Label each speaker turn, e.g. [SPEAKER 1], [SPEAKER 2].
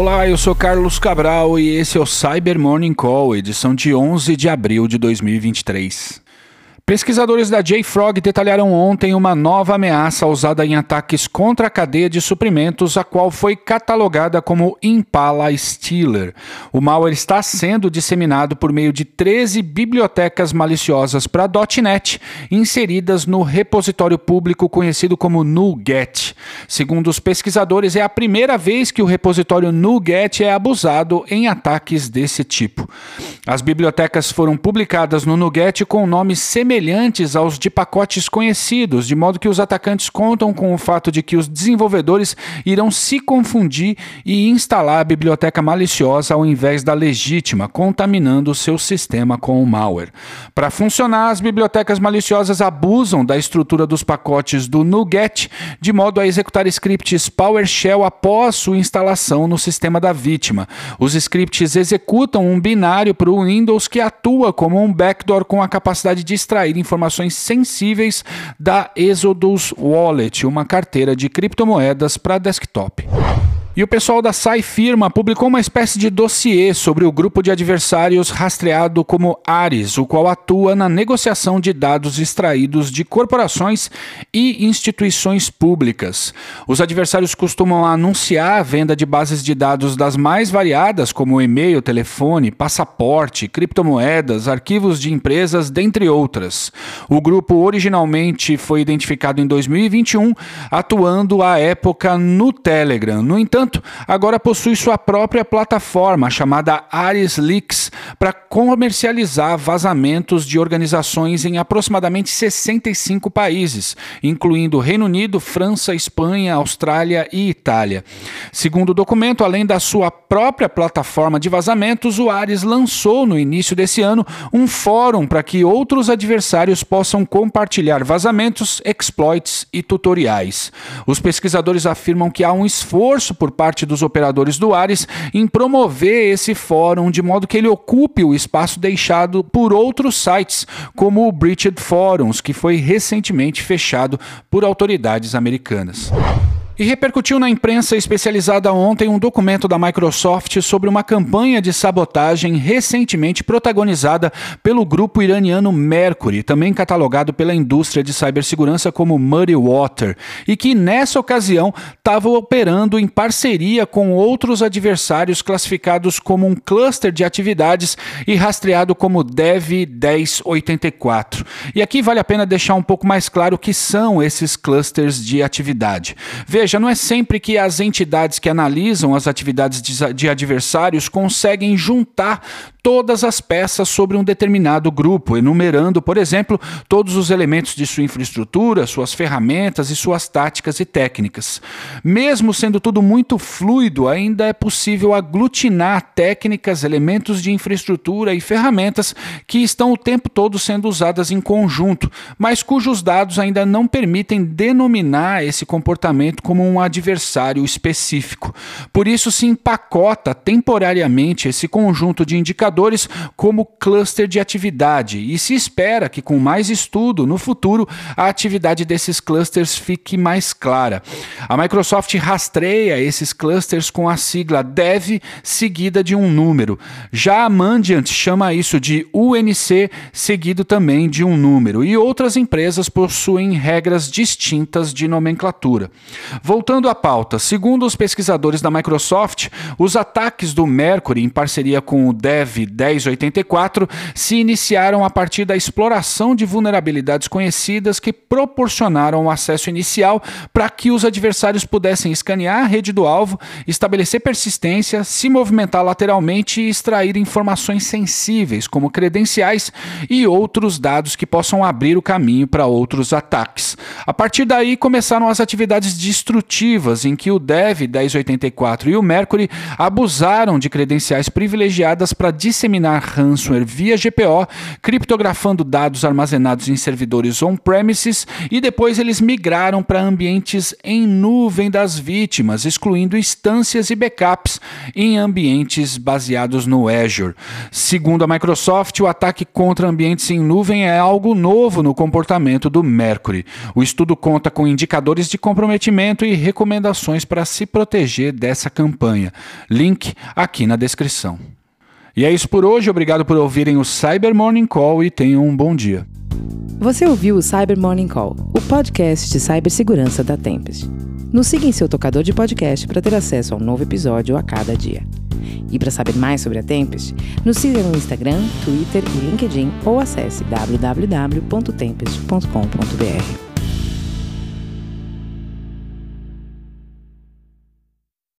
[SPEAKER 1] Olá, eu sou Carlos Cabral e esse é o Cyber Morning Call, edição de 11 de abril de 2023. Pesquisadores da JFrog detalharam ontem uma nova ameaça usada em ataques contra a cadeia de suprimentos, a qual foi catalogada como Impala Stealer. O malware está sendo disseminado por meio de 13 bibliotecas maliciosas para .NET, inseridas no repositório público conhecido como NuGet. Segundo os pesquisadores, é a primeira vez que o repositório NuGet é abusado em ataques desse tipo. As bibliotecas foram publicadas no NuGet com nomes semelhantes semelhantes aos de pacotes conhecidos, de modo que os atacantes contam com o fato de que os desenvolvedores irão se confundir e instalar a biblioteca maliciosa ao invés da legítima, contaminando o seu sistema com o malware. Para funcionar, as bibliotecas maliciosas abusam da estrutura dos pacotes do NuGet, de modo a executar scripts PowerShell após sua instalação no sistema da vítima. Os scripts executam um binário para o Windows que atua como um backdoor com a capacidade de extrair extrair informações sensíveis da Exodus Wallet, uma carteira de criptomoedas para desktop. E o pessoal da Sai Firma publicou uma espécie de dossiê sobre o grupo de adversários rastreado como Ares, o qual atua na negociação de dados extraídos de corporações e instituições públicas. Os adversários costumam anunciar a venda de bases de dados das mais variadas, como e-mail, telefone, passaporte, criptomoedas, arquivos de empresas, dentre outras. O grupo originalmente foi identificado em 2021, atuando à época no Telegram. No entanto, entanto, agora possui sua própria plataforma chamada Ares Leaks para comercializar vazamentos de organizações em aproximadamente 65 países, incluindo Reino Unido, França, Espanha, Austrália e Itália. Segundo o documento, além da sua própria plataforma de vazamentos, o Ares lançou no início desse ano um fórum para que outros adversários possam compartilhar vazamentos, exploits e tutoriais. Os pesquisadores afirmam que há um esforço por por parte dos operadores do Ares em promover esse fórum de modo que ele ocupe o espaço deixado por outros sites, como o Breached Forums, que foi recentemente fechado por autoridades americanas. E repercutiu na imprensa especializada ontem um documento da Microsoft sobre uma campanha de sabotagem recentemente protagonizada pelo grupo iraniano Mercury, também catalogado pela indústria de cibersegurança como Muddy Water, e que nessa ocasião estava operando em parceria com outros adversários classificados como um cluster de atividades e rastreado como Dev 1084. E aqui vale a pena deixar um pouco mais claro o que são esses clusters de atividade. Veja seja, não é sempre que as entidades que analisam as atividades de adversários conseguem juntar todas as peças sobre um determinado grupo, enumerando, por exemplo, todos os elementos de sua infraestrutura, suas ferramentas e suas táticas e técnicas. Mesmo sendo tudo muito fluido, ainda é possível aglutinar técnicas, elementos de infraestrutura e ferramentas que estão o tempo todo sendo usadas em conjunto, mas cujos dados ainda não permitem denominar esse comportamento como um adversário específico. Por isso se empacota temporariamente esse conjunto de indicadores indicadores como cluster de atividade e se espera que com mais estudo no futuro a atividade desses clusters fique mais clara. A Microsoft rastreia esses clusters com a sigla dev seguida de um número. Já a Mandiant chama isso de UNC seguido também de um número e outras empresas possuem regras distintas de nomenclatura. Voltando à pauta, segundo os pesquisadores da Microsoft, os ataques do Mercury em parceria com o Dev 1084 se iniciaram a partir da exploração de vulnerabilidades conhecidas que proporcionaram o acesso inicial para que os adversários pudessem escanear a rede do alvo, estabelecer persistência, se movimentar lateralmente e extrair informações sensíveis, como credenciais e outros dados que possam abrir o caminho para outros ataques. A partir daí começaram as atividades destrutivas em que o Dev 1084 e o Mercury abusaram de credenciais privilegiadas para disseminar ransomware via GPO, criptografando dados armazenados em servidores on-premises e depois eles migraram para ambientes em nuvem das vítimas, excluindo instâncias e backups em ambientes baseados no Azure. Segundo a Microsoft, o ataque contra ambientes em nuvem é algo novo no comportamento do Mercury. O estudo conta com indicadores de comprometimento e recomendações para se proteger dessa campanha. Link aqui na descrição. E é isso por hoje. Obrigado por ouvirem o Cyber Morning Call e tenham um bom dia.
[SPEAKER 2] Você ouviu o Cyber Morning Call, o podcast de cibersegurança da Tempest. Nos siga em seu tocador de podcast para ter acesso a um novo episódio a cada dia. E para saber mais sobre a Tempest, nos siga no Instagram, Twitter e LinkedIn ou acesse www.tempest.com.br.